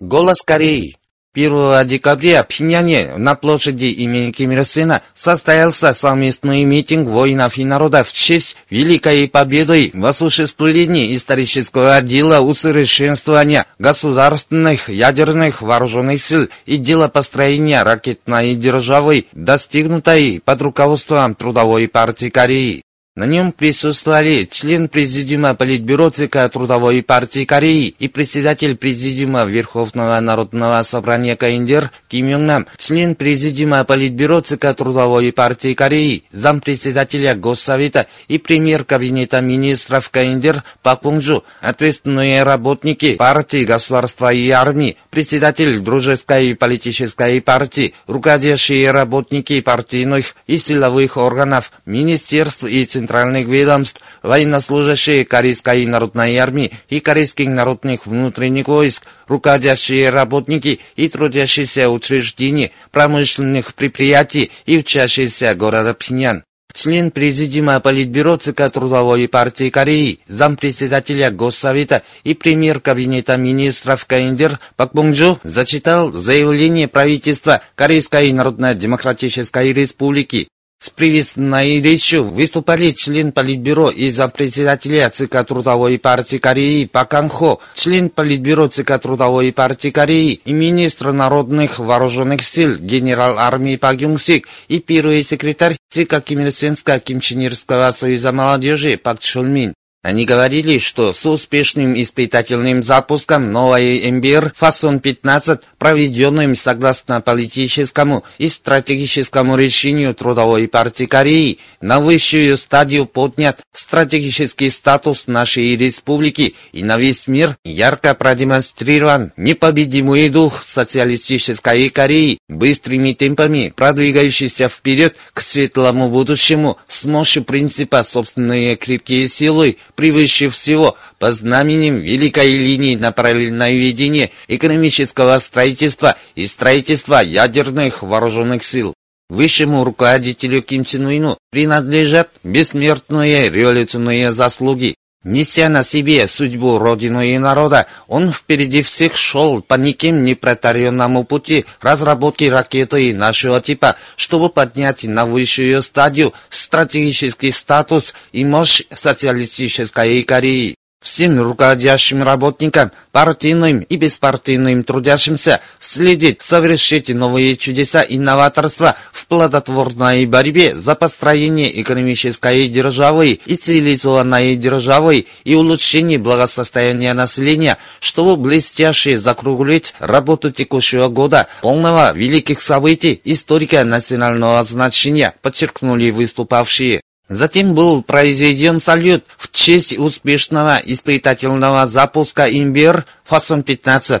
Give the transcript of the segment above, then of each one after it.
Голос Кореи. 1 декабря в Пхеньяне на площади имени Ким Ир Сена состоялся совместный митинг воинов и народов в честь Великой Победы в осуществлении исторического дела усовершенствования государственных ядерных вооруженных сил и дела построения ракетной державы, достигнутой под руководством Трудовой партии Кореи. На нем присутствовали член Президиума Политбюро ЦК Трудовой партии Кореи и председатель Президиума Верховного Народного Собрания КНДР Ким Йонг Нам, член Президиума Политбюро ЦК Трудовой партии Кореи, зампредседателя Госсовета и премьер Кабинета министров КНДР Пак Пунджу, ответственные работники партии, государства и армии, председатель Дружеской политической партии, руководящие работники партийных и силовых органов, министерств и центральных ведомств, военнослужащие Корейской народной армии и Корейских народных внутренних войск, руководящие работники и трудящиеся учреждений, промышленных предприятий и учащиеся города Пхеньян. Член Президиума Политбюро ЦК Трудовой партии Кореи, зампредседателя Госсовета и премьер Кабинета министров КНДР Пак Бонджу зачитал заявление правительства Корейской Народно-Демократической Республики с приветственной речью выступали член Политбюро и зампредседателя ЦК Трудовой партии Кореи Пакан Хо, член Политбюро ЦК Трудовой партии Кореи и министр народных вооруженных сил генерал армии Пак Юнг Сик и первый секретарь ЦК Ким Ир Сенско-Кимченерского союза молодежи Пак Чхолмин. Они говорили, что с успешным испытательным запуском новой МБР Фасон-15, проведенным согласно политическому и стратегическому решению Трудовой партии Кореи, на высшую стадию поднят стратегический статус нашей республики и на весь мир ярко продемонстрирован непобедимый дух социалистической Кореи, быстрыми темпами продвигающийся вперед к светлому будущему с мощью принципа собственные крепкие силы, превыше всего по знаменем великой линии на параллельное ведение экономического строительства и строительства ядерных вооруженных сил. Высшему руководителю Ким Чен Ыну принадлежат бессмертные революционные заслуги. Неся на себе судьбу Родины и народа, он впереди всех шел по никем не протаренному пути разработки ракеты нашего типа, чтобы поднять на высшую стадию стратегический статус и мощь социалистической Кореи. Всем руководящим работникам, партийным и беспартийным трудящимся следить, совершить новые чудеса и новаторства в плодотворной борьбе за построение экономической державы и цивилизованной державы и улучшение благосостояния населения, чтобы блестяще закруглить работу текущего года, полного великих событий историка национального значения, подчеркнули выступавшие. Затем был произведен салют в честь успешного испытательного запуска «Имбир» фасон-15.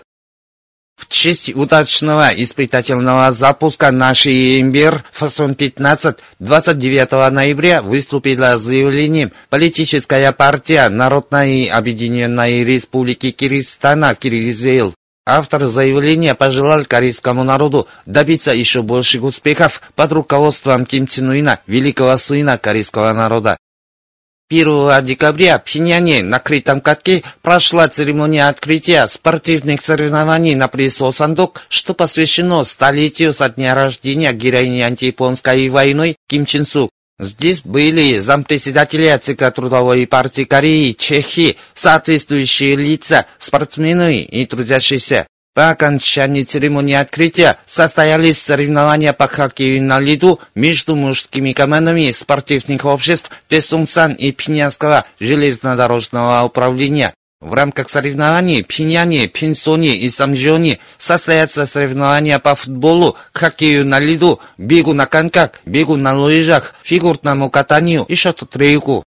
В честь удачного испытательного запуска нашей «Имбир» фасон-15 29 ноября выступила с заявлением политическая партия Народной Объединенной Республики Киргизстана Киргизейл Автор заявления пожелал корейскому народу добиться еще больших успехов под руководством Ким Чен Уина, великого сына корейского народа. 1 декабря в Пхеньяне на крытом катке прошла церемония открытия спортивных соревнований на пресс Сандок, что посвящено столетию со дня рождения героини антияпонской войны Ким Чен Су. Здесь были зампредседателя ЦК Трудовой партии Кореи, Чехии, соответствующие лица, спортсмены и трудящиеся. По окончании церемонии открытия состоялись соревнования по хоккею на льду между мужскими командами спортивных обществ Песунсан и Пинянского железнодорожного управления. В рамках соревнований в Пхеньяне, Пинсоне и Самжоне состоятся соревнования по футболу, хоккею на льду, бегу на коньках, бегу на лыжах, фигурному катанию и шорт-трейку.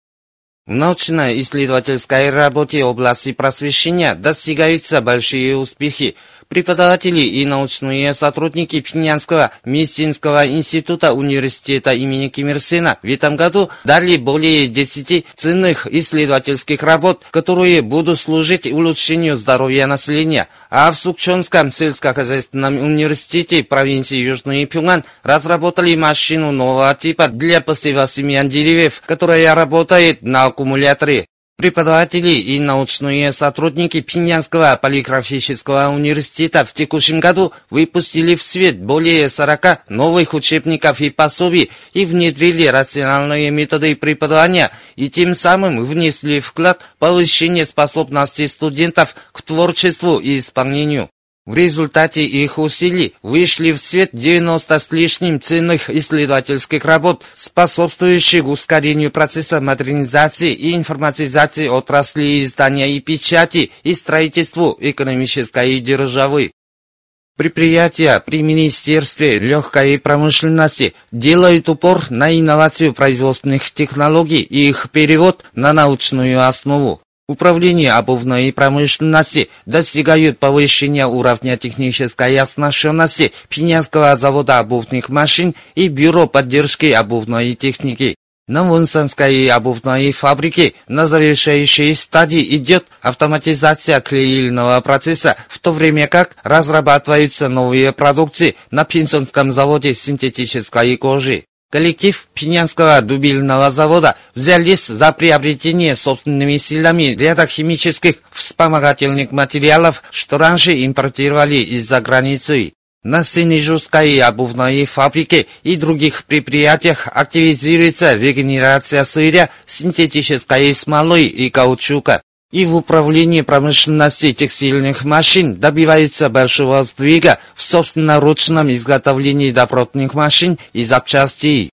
В научно-исследовательской работе области просвещения достигаются большие успехи. Преподаватели и научные сотрудники Пхеньянского медицинского института университета имени Ким Ир Сена в этом году дали более 10 ценных исследовательских работ, которые будут служить улучшению здоровья населения. А в Сукчонском сельскохозяйственном университете провинции Южный Пюнган разработали машину нового типа для посева семян деревьев, которая работает на аккумуляторе. Преподаватели и научные сотрудники Пиньянского полиграфического университета в текущем году выпустили в свет более 40 новых учебников и пособий и внедрили рациональные методы преподавания и тем самым внесли вклад в повышение способностей студентов к творчеству и исполнению. В результате их усилий вышли в свет 90 с лишним ценных исследовательских работ, способствующих ускорению процесса модернизации и информатизации отрасли издания и печати и строительству экономической державы. Предприятия при Министерстве легкой промышленности делают упор на инновацию производственных технологий и их перевод на научную основу. Управление обувной промышленности достигают повышения уровня технической оснащенности Пинянского завода обувных машин и Бюро поддержки обувной техники. На Вунсанской обувной фабрике на завершающей стадии идет автоматизация клеильного процесса, в то время как разрабатываются новые продукции на Пинсонском заводе синтетической кожи. Коллектив Пинянского дубильного завода взялись за приобретение собственными силами ряда химических вспомогательных материалов, что раньше импортировали из-за границы. На Синежурской обувной фабрике и других предприятиях активизируется регенерация сырья, синтетической смолы и каучука и в управлении промышленности текстильных машин добивается большого сдвига в собственноручном изготовлении добротных машин и запчастей.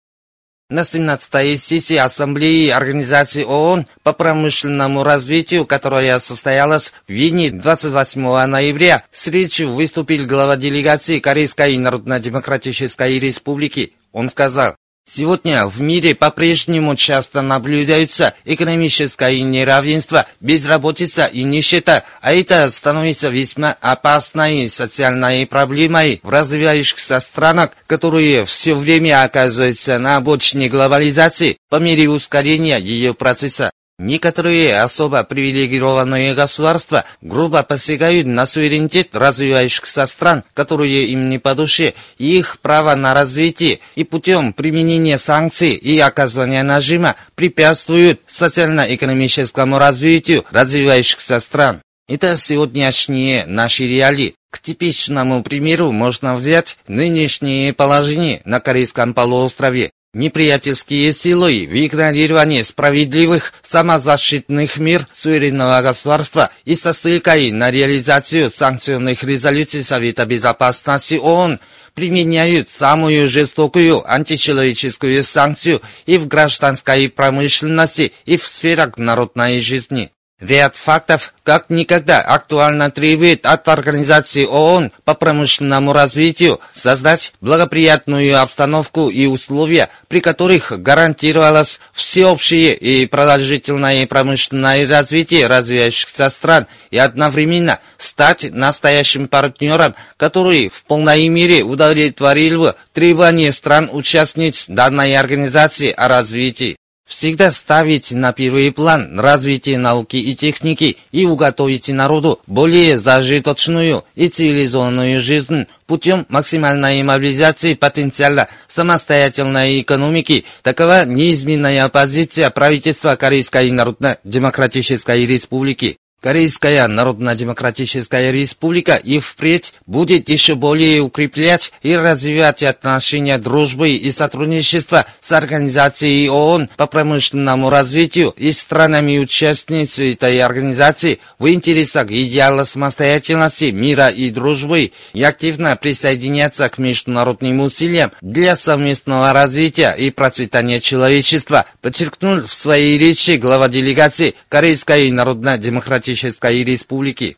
На 17-й сессии Ассамблеи Организации ООН по промышленному развитию, которая состоялась в Вене 28 ноября, с речью выступил глава делегации Корейской Народно-Демократической Республики. Он сказал, Сегодня в мире по-прежнему часто наблюдаются экономическое неравенство, безработица и нищета, а это становится весьма опасной социальной проблемой в развивающихся странах, которые все время оказываются на обочине глобализации по мере ускорения ее процесса. Некоторые особо привилегированные государства грубо посягают на суверенитет развивающихся стран, которые им не по душе, и их право на развитие, и путем применения санкций и оказывания нажима препятствуют социально-экономическому развитию развивающихся стран. Это сегодняшние наши реалии. К типичному примеру можно взять нынешнее положение на Корейском полуострове. Неприятельские силы в игнорировании справедливых самозащитных мер суверенного государства и со ссылкой на реализацию санкционных резолюций Совета Безопасности ООН применяют самую жестокую античеловеческую санкцию и в гражданской промышленности, и в сферах народной жизни. Ряд фактов как никогда актуально требует от Организации ООН по промышленному развитию создать благоприятную обстановку и условия, при которых гарантировалось всеобщее и продолжительное промышленное развитие развивающихся стран и одновременно стать настоящим партнером, который в полной мере удовлетворил бы требования стран-участниц данной организации о развитии всегда ставить на первый план развитие науки и техники и уготовить народу более зажиточную и цивилизованную жизнь путем максимальной мобилизации потенциала самостоятельной экономики. Такова неизменная позиция правительства Корейской Народно-Демократической Республики. Корейская Народно-Демократическая Республика и впредь будет еще более укреплять и развивать отношения дружбы и сотрудничества с Организацией ООН по промышленному развитию и странами-участницами этой организации в интересах идеала самостоятельности, мира и дружбы и активно присоединяться к международным усилиям для совместного развития и процветания человечества, подчеркнул в своей речи глава делегации Корейской Народно-Демократической Демократической Республики.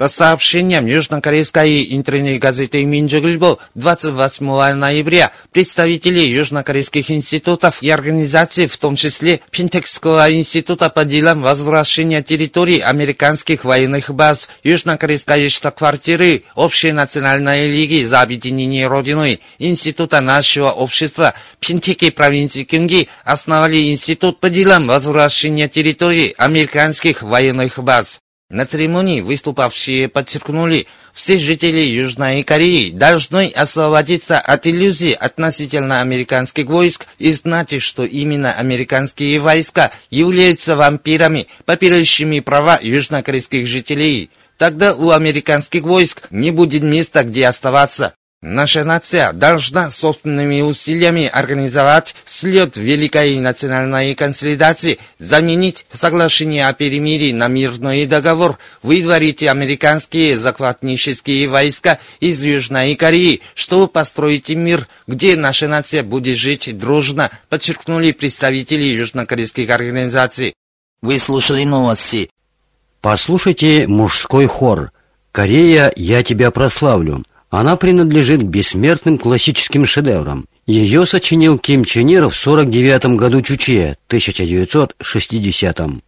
По сообщениям южнокорейской интернет-газеты Минджигульбо 28 ноября представители южнокорейских институтов и организаций, в том числе Пинтекского института по делам возвращения территорий американских военных баз, южнокорейской штаб-квартиры Общей национальной лиги за объединение Родиной, Института нашего общества, Пинтеки провинции Кюнги основали институт по делам возвращения территорий американских военных баз. На церемонии выступавшие подчеркнули, все жители Южной Кореи должны освободиться от иллюзий относительно американских войск и знать, что именно американские войска являются вампирами, попирающими права южнокорейских жителей. Тогда у американских войск не будет места, где оставаться. Наша нация должна собственными усилиями организовать слет Великой национальной консолидации, заменить соглашение о перемирии на мирный договор, выдворить американские захватнические войска из Южной Кореи, чтобы построить мир, где наша нация будет жить дружно, подчеркнули представители южнокорейских организаций. Вы слушали новости. Послушайте мужской хор. «Корея, я тебя прославлю». Она принадлежит к бессмертным классическим шедеврам. Ее сочинил Ким Чен Ир в 49 году Чуче, 1960 -м.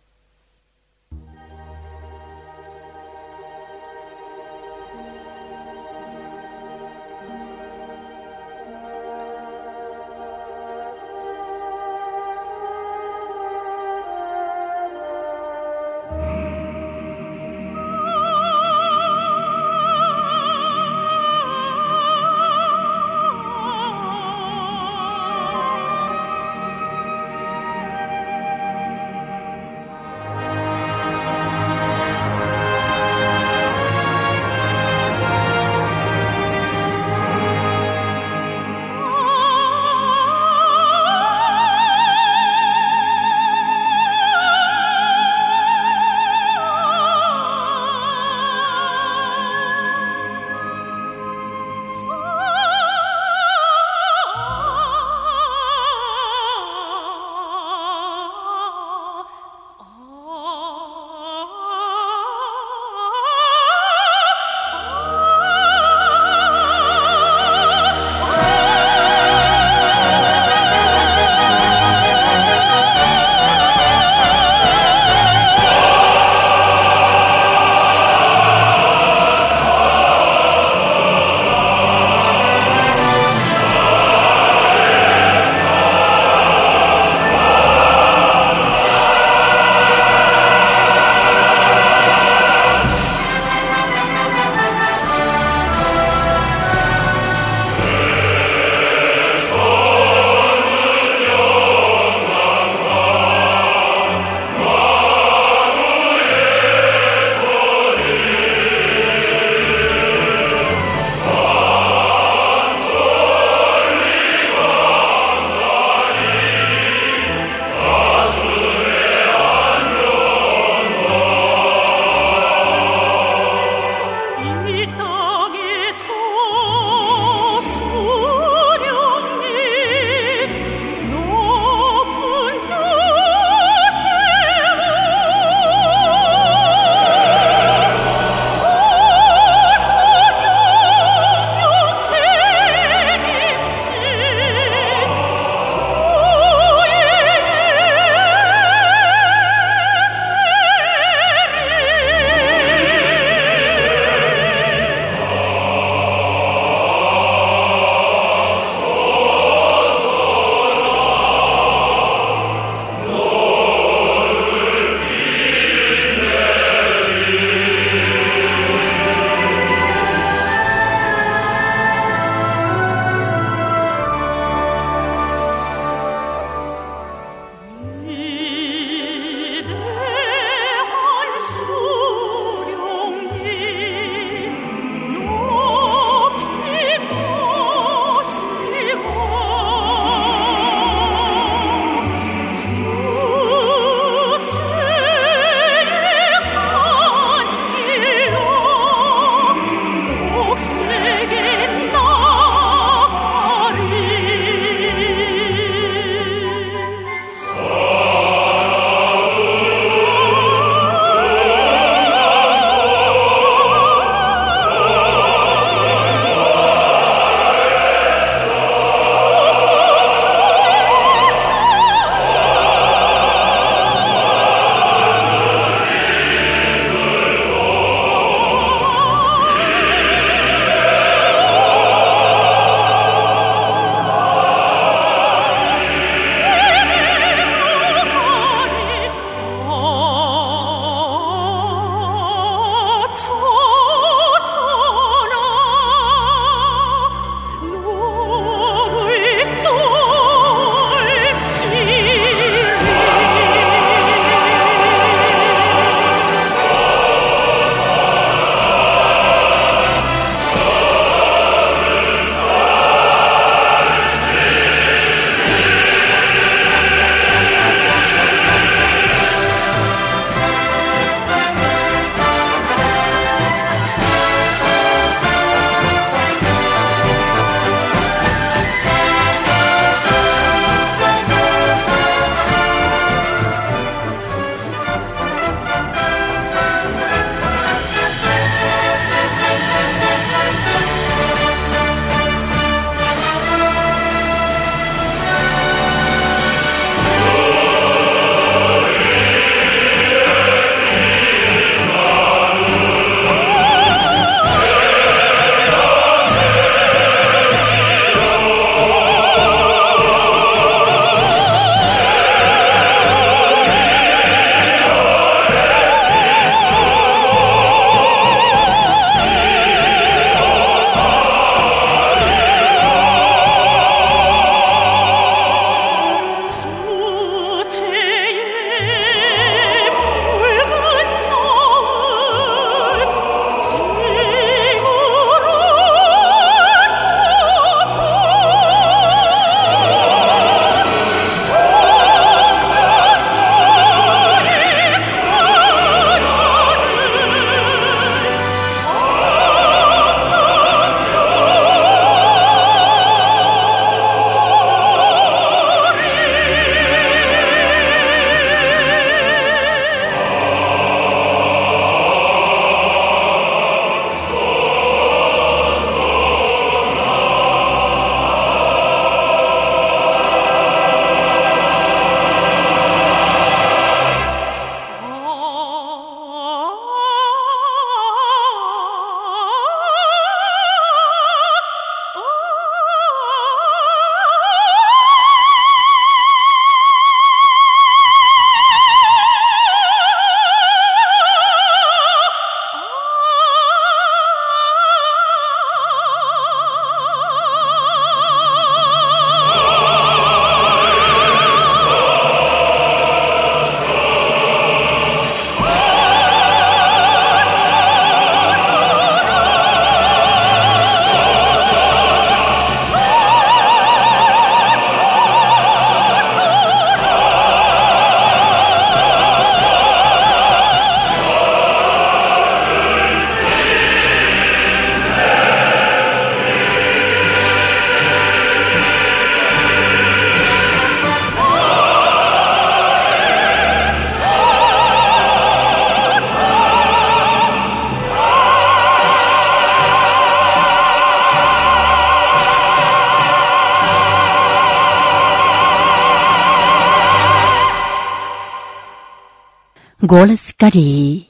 Голос Кореи.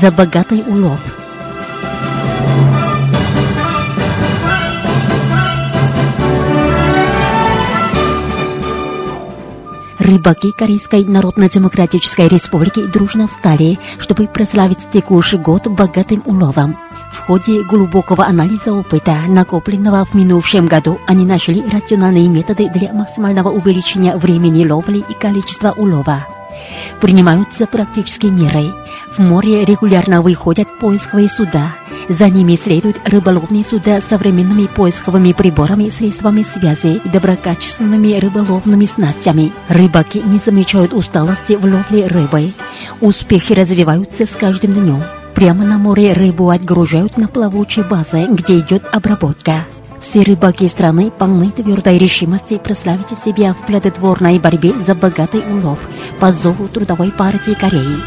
За богатый улов. Рыбаки Корейской Народно-Демократической Республики дружно встали, чтобы прославить текущий год богатым уловом. В ходе глубокого анализа опыта, накопленного в минувшем году, они нашли рациональные методы для максимального увеличения времени ловли и количества улова. Принимаются практические меры. В море регулярно выходят поисковые суда. За ними следуют рыболовные суда с современными поисковыми приборами, средствами связи и доброкачественными рыболовными снастями. Рыбаки не замечают усталости в ловле рыбы. Успехи развиваются с каждым днем. Прямо на море рыбу отгружают на плавучей базе, где идет обработка. Все рыбаки страны полны твердой решимости прославить себя в плодотворной борьбе за богатый улов по зову Трудовой партии Кореи.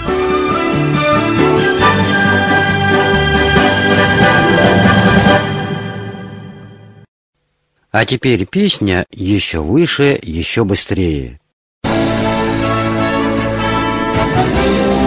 А теперь песня еще выше, еще быстрее. В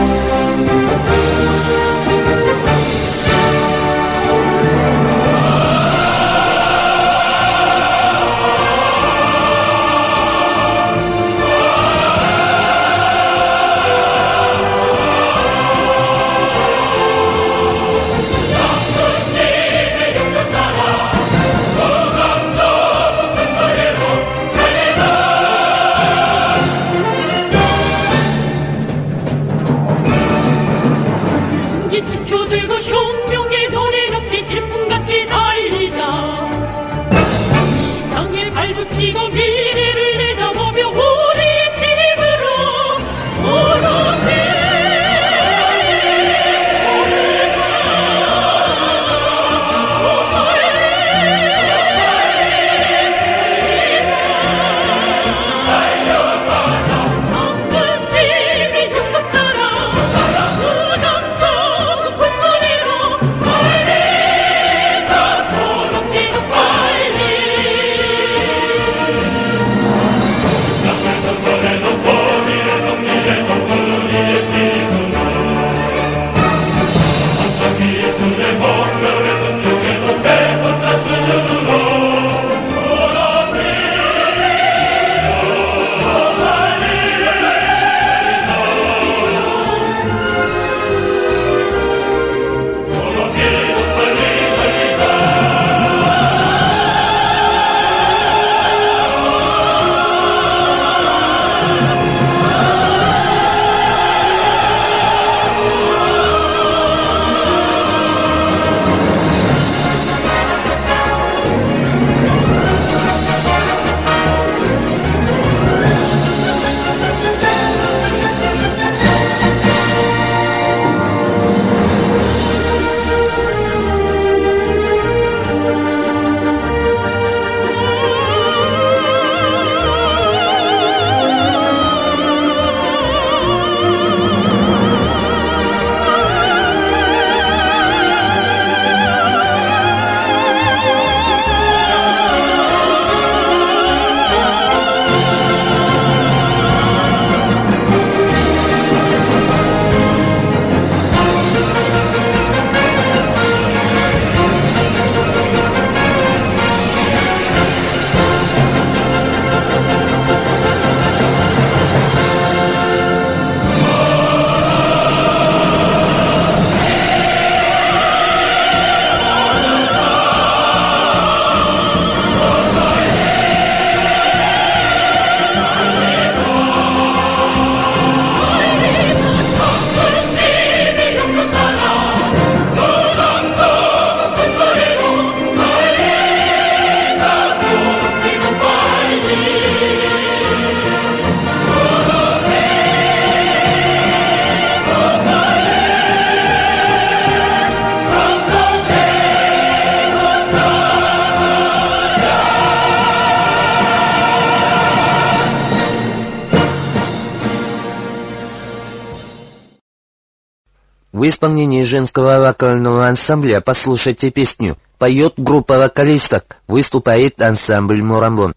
исполнении женского вокального ансамбля послушайте песню. Поет группа вокалисток, выступает ансамбль «Мурамбон».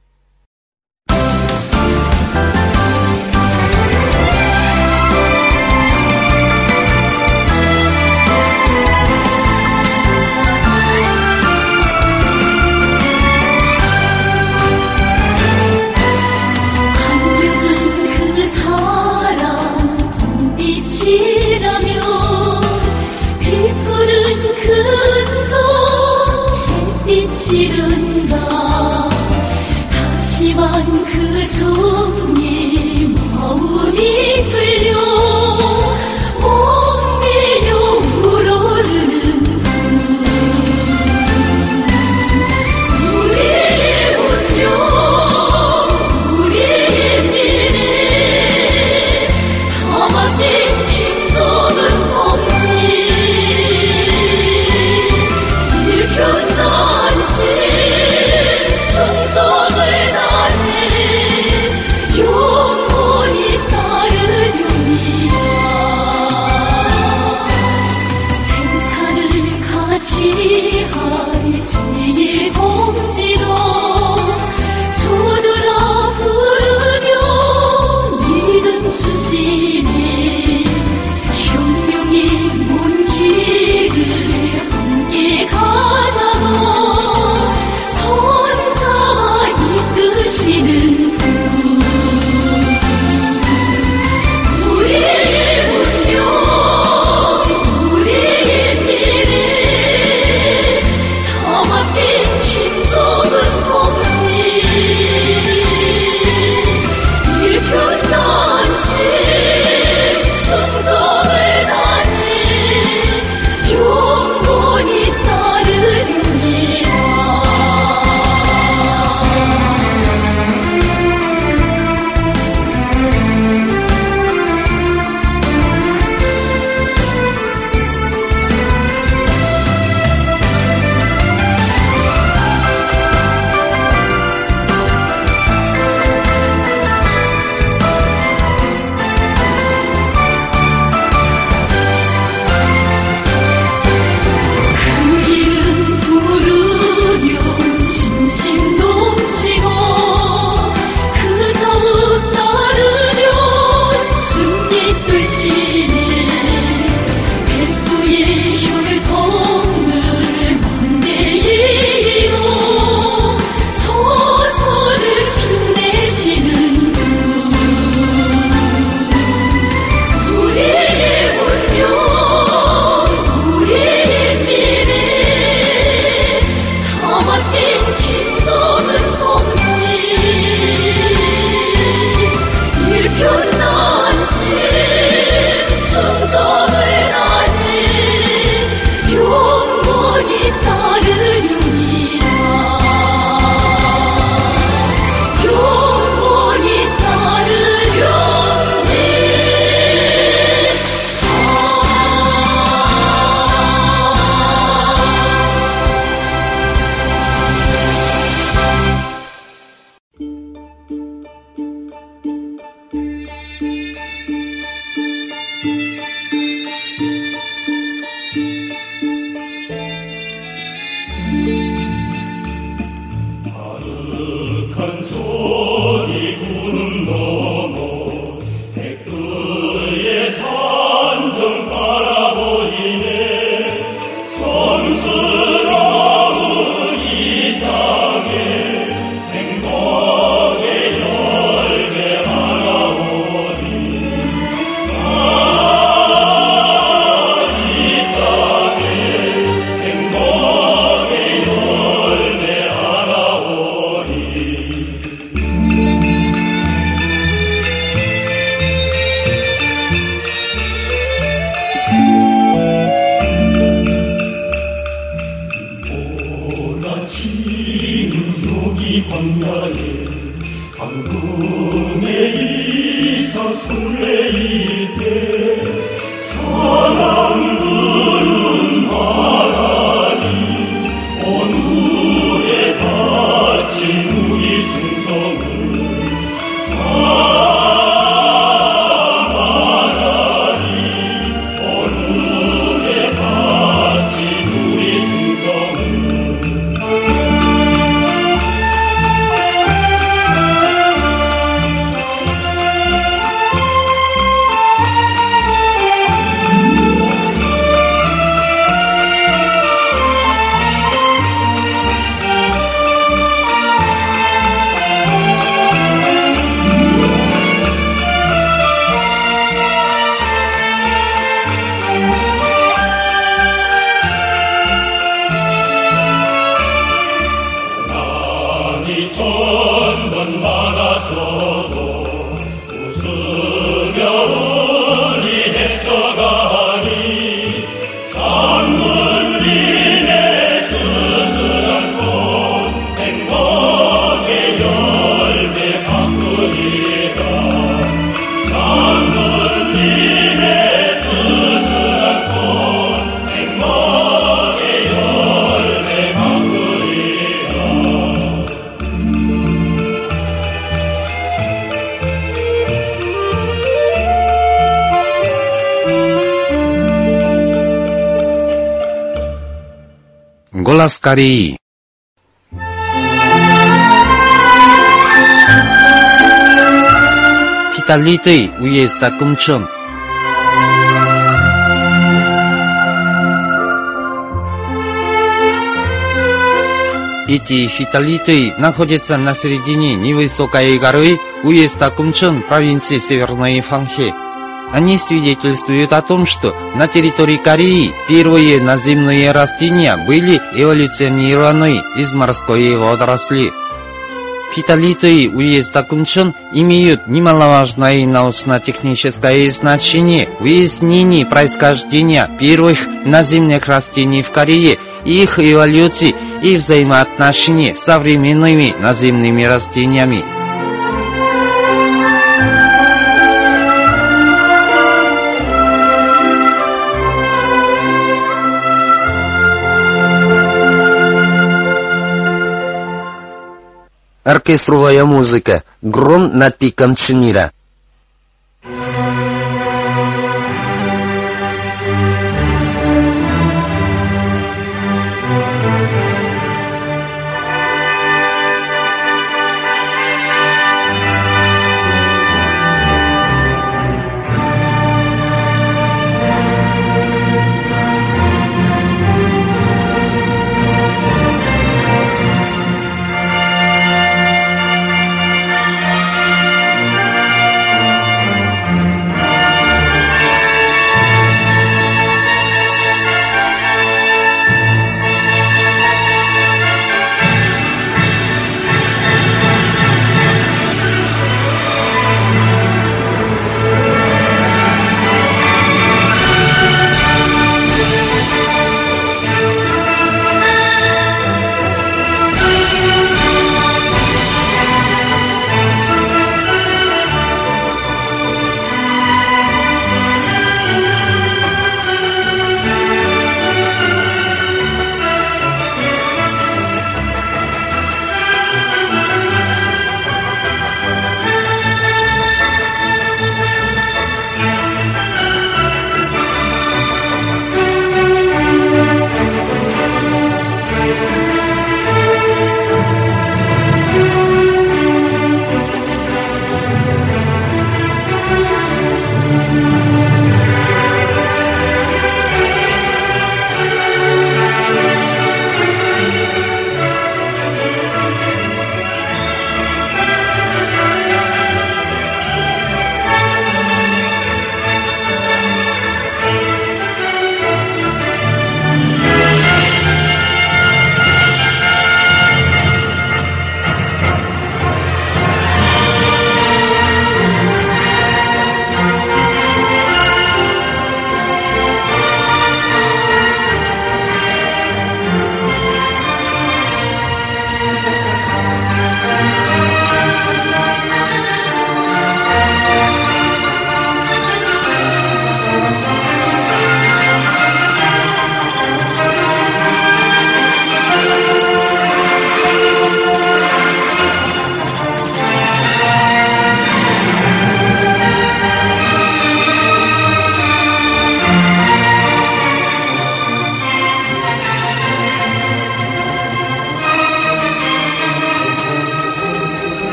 Глаз Кореи. Фиталитый уезда Кумчон. Эти фиталиты находятся на середине невысокой горы уезда Кумчон провинции Северной Фанхе. Они свидетельствуют о том, что на территории Кореи первые наземные растения были эволюционированы из морской водоросли. Фитолиты уезда Кумчон имеют немаловажное научно-техническое значение в выяснении происхождения первых наземных растений в Корее, их эволюции и взаимоотношений с современными наземными растениями. Оркестровая музыка. Гром над пиком Чнира.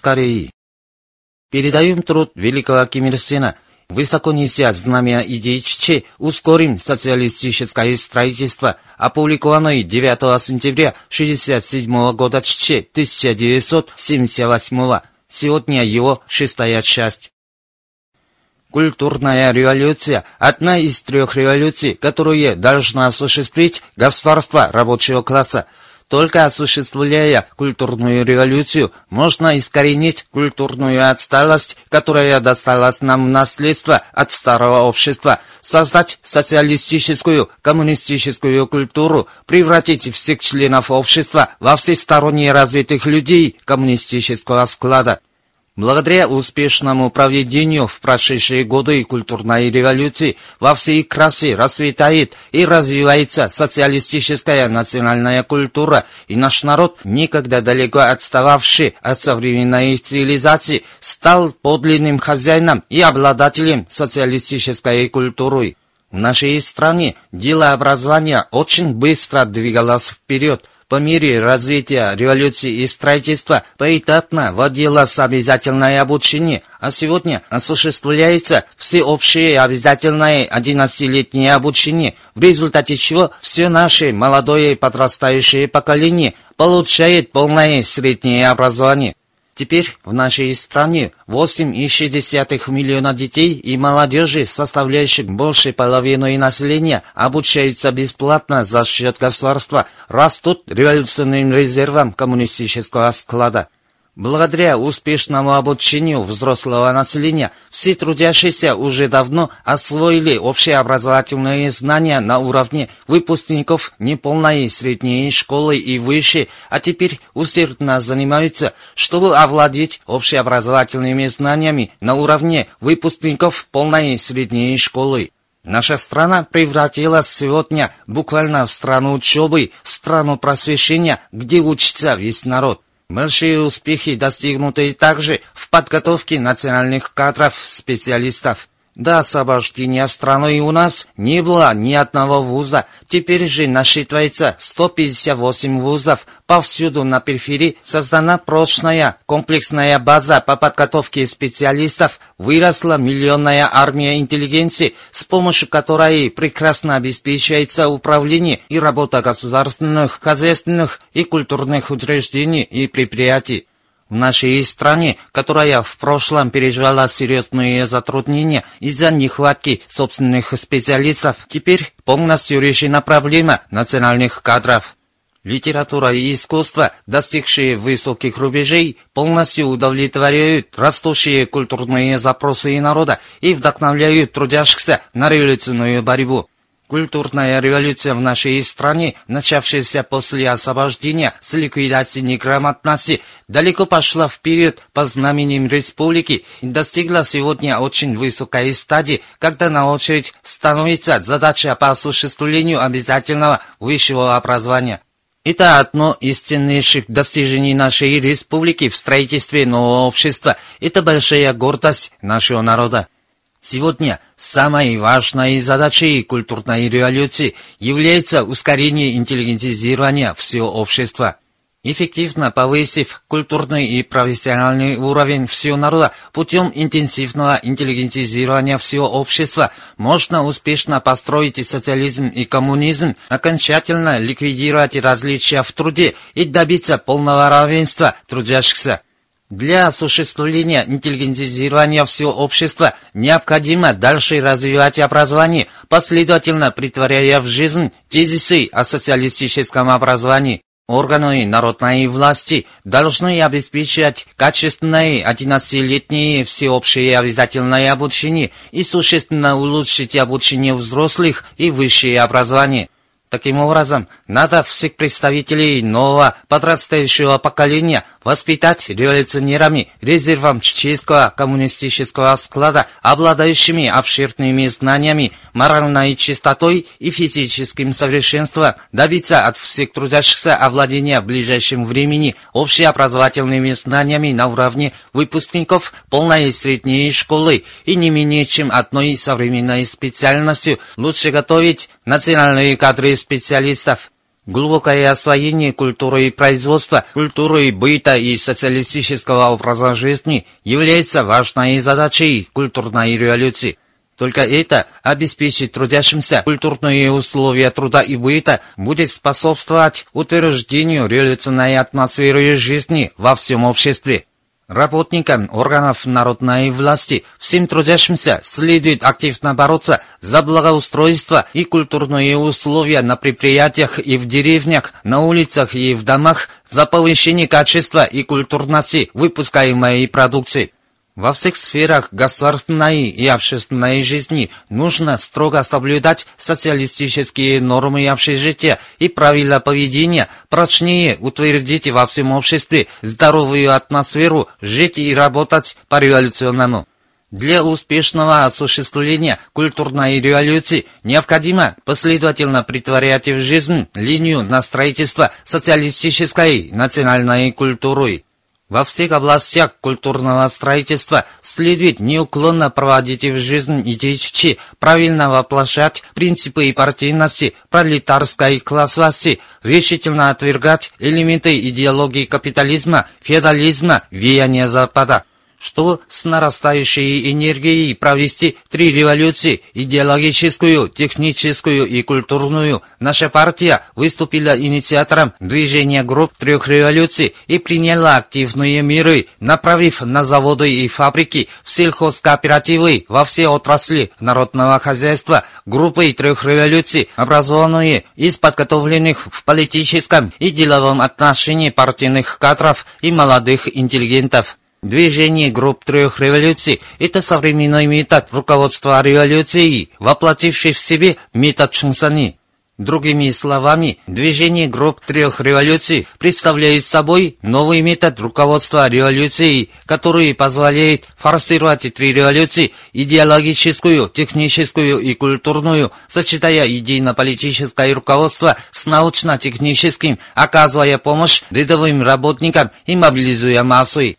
Кореи. Передаем труд великого Ким Ир Сена – Высоко неся знамя идеи ЧЧ, ускорим социалистическое строительство, опубликованной 9 сентября 1967 года ЧЧ 1978. Сегодня его шестая часть. Культурная революция – одна из трех революций, которые должна осуществить государство рабочего класса – только осуществляя культурную революцию, можно искоренить культурную отсталость, которая досталась нам в наследство от старого общества, создать социалистическую, коммунистическую культуру, превратить всех членов общества во всесторонне развитых людей коммунистического склада. Благодаря успешному проведению в прошедшие годы культурной революции во всей красе расцветает и развивается социалистическая национальная культура, и наш народ, никогда далеко отстававший от современной цивилизации, стал подлинным хозяином и обладателем социалистической культуры. В нашей стране дело образования очень быстро двигалось вперед – по мере развития революции и строительства поэтапно вводилось обязательное обучение, а сегодня осуществляется всеобщее обязательное 11-летнее обучение, в результате чего все наше молодое подрастающее поколение получает полное среднее образование. Теперь в нашей стране 8,6 миллиона детей и молодежи, составляющих больше половины населения, обучаются бесплатно за счет государства, растут революционным резервом коммунистического склада. Благодаря успешному обучению взрослого населения, все трудящиеся уже давно освоили общеобразовательные знания на уровне выпускников неполной средней школы и выше, а теперь усердно занимаются, чтобы овладеть общеобразовательными знаниями на уровне выпускников полной средней школы. Наша страна превратилась сегодня буквально в страну учебы, страну просвещения, где учится весь народ. Большие успехи достигнуты также в подготовке национальных кадров-специалистов. До освобождения страны у нас не было ни одного вуза. Теперь же насчитывается 158 вузов. Повсюду на периферии создана прочная комплексная база по подготовке специалистов. Выросла миллионная армия интеллигенции, с помощью которой прекрасно обеспечивается управление и работа государственных, хозяйственных и культурных учреждений и предприятий. В нашей стране, которая в прошлом переживала серьезные затруднения из-за нехватки собственных специалистов, теперь полностью решена проблема национальных кадров. Литература и искусство, достигшие высоких рубежей, полностью удовлетворяют растущие культурные запросы народа и вдохновляют трудящихся на революционную борьбу. Культурная революция в нашей стране, начавшаяся после освобождения с ликвидацией неграмотности, далеко пошла вперед по знамениям республики и достигла сегодня очень высокой стадии, когда на очередь становится задача по осуществлению обязательного высшего образования. Это одно из ценнейших достижений нашей республики в строительстве нового общества. Это большая гордость нашего народа. Сегодня самой важной задачей культурной революции является ускорение интеллигентизирования всего общества. Эффективно повысив культурный и профессиональный уровень всего народа путем интенсивного интеллигентизирования всего общества, можно успешно построить социализм и коммунизм, окончательно ликвидировать различия в труде и добиться полного равенства трудящихся. Для осуществления интеллигентизирования всего общества необходимо дальше развивать образование, последовательно притворяя в жизнь тезисы о социалистическом образовании. Органы народной власти должны обеспечивать качественное 11-летнее всеобщее обязательное обучение и существенно улучшить обучение взрослых и высшее образование. Таким образом, надо всех представителей нового подрастающего поколения воспитать революционерами, резервом чеченского коммунистического склада, обладающими обширными знаниями, моральной чистотой и физическим совершенством, добиться от всех трудящихся овладения в ближайшем времени общеобразовательными знаниями на уровне выпускников полной средней школы и не менее чем одной современной специальностью. Лучше готовить национальные кадры специалистов. Глубокое освоение культуры и производства, культуры быта и социалистического образа жизни является важной задачей культурной революции. Только это обеспечит трудящимся культурные условия труда и быта будет способствовать утверждению революционной атмосферы жизни во всем обществе. Работникам органов народной власти, всем трудящимся следует активно бороться за благоустройство и культурные условия на предприятиях и в деревнях, на улицах и в домах, за повышение качества и культурности выпускаемой продукции. Во всех сферах государственной и общественной жизни нужно строго соблюдать социалистические нормы общежития и правила поведения, прочнее утвердить во всем обществе здоровую атмосферу, жить и работать по-революционному. Для успешного осуществления культурной революции необходимо последовательно притворять в жизнь линию на строительство социалистической национальной культуры. Во всех областях культурного строительства следует неуклонно проводить в жизнь идеи, правильно воплощать принципы и партийности, пролетарской классовости, решительно отвергать элементы идеологии капитализма, феодализма, влияния Запада что с нарастающей энергией провести три революции – идеологическую, техническую и культурную. Наша партия выступила инициатором движения групп трех революций и приняла активные меры, направив на заводы и фабрики, в сельхозкооперативы, во все отрасли народного хозяйства группы трех революций, образованные из подготовленных в политическом и деловом отношении партийных кадров и молодых интеллигентов. Движение групп трех революций – это современный метод руководства революцией, воплотивший в себе метод Чунсани. Другими словами, движение групп трех революций представляет собой новый метод руководства революцией, который позволяет форсировать три революции – идеологическую, техническую и культурную, сочетая идейно-политическое руководство с научно-техническим, оказывая помощь рядовым работникам и мобилизуя массы.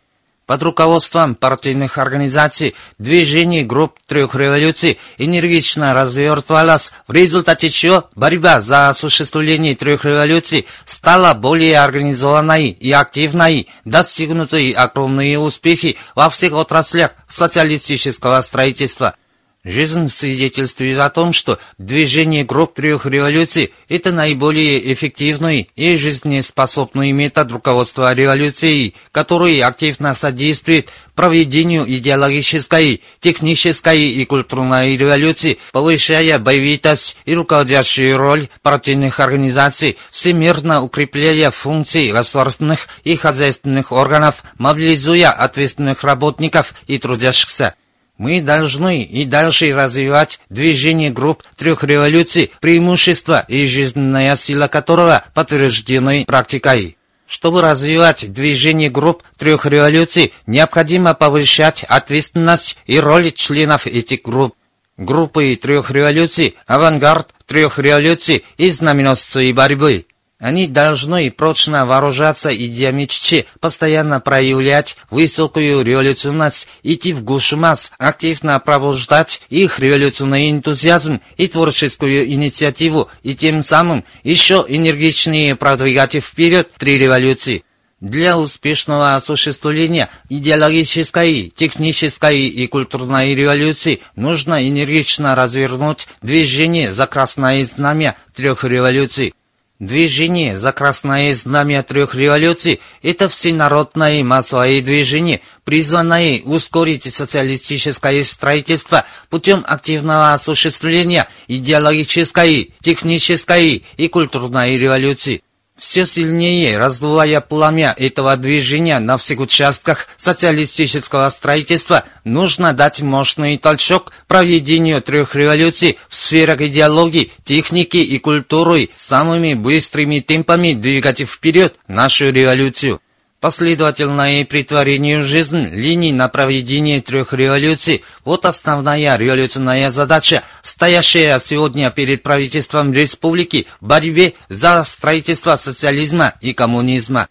Под руководством партийных организаций движение групп трех революций энергично развертывалось, в результате чего борьба за осуществление трех революций стала более организованной и активной, достигнуты огромные успехи во всех отраслях социалистического строительства. Жизнь свидетельствует о том, что движение групп трех революций – это наиболее эффективный и жизнеспособный метод руководства революцией, который активно содействует проведению идеологической, технической и культурной революции, повышая боевитость и руководящую роль партийных организаций, всемирно укрепляя функции государственных и хозяйственных органов, мобилизуя ответственных работников и трудящихся. Мы должны и дальше развивать движение групп трех революций, преимущества и жизненная сила которого подтверждены практикой. Чтобы развивать движение групп трех революций, необходимо повышать ответственность и роль членов этих групп. Группы трех революций, авангард трех революций и знаменосцы борьбы. Они должны прочно вооружаться идеями Чичи, постоянно проявлять высокую революционность, идти в гушу масс, активно пробуждать их революционный энтузиазм и творческую инициативу, и тем самым еще энергичнее продвигать вперед три революции. Для успешного осуществления идеологической, технической и культурной революции нужно энергично развернуть движение за красное знамя трех революций. Движение. За красное знамя трех революций – это всенародное массовое движение, призванное ускорить социалистическое строительство путем активного осуществления идеологической, технической и культурной революции все сильнее раздувая пламя этого движения на всех участках социалистического строительства, нужно дать мощный толчок проведению трех революций в сферах идеологии, техники и культуры, самыми быстрыми темпами двигать вперед нашу революцию. Последовательное притворение в жизнь линий на проведение трех революций – вот основная революционная задача, стоящая сегодня перед правительством республики в борьбе за строительство социализма и коммунизма.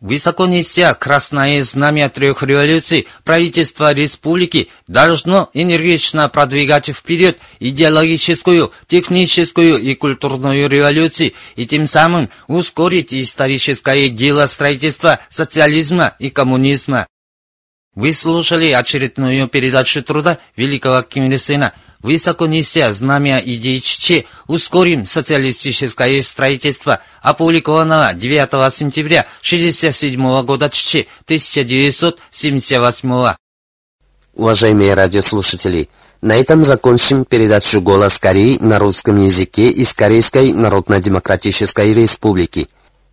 Высоко неся красное знамя трех революций, правительство республики должно энергично продвигать вперед идеологическую, техническую и культурную революцию и тем самым ускорить историческое дело строительства социализма и коммунизма. Вы слушали очередную передачу труда великого Ким Ир Сена – высоко неся знамя идеи ЧЧ, ускорим социалистическое строительство, опубликованного 9 сентября 1967 года ЧЧ 1978. Уважаемые радиослушатели, на этом закончим передачу «Голос Кореи» на русском языке из Корейской Народно-Демократической Республики.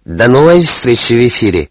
До новой встречи в эфире!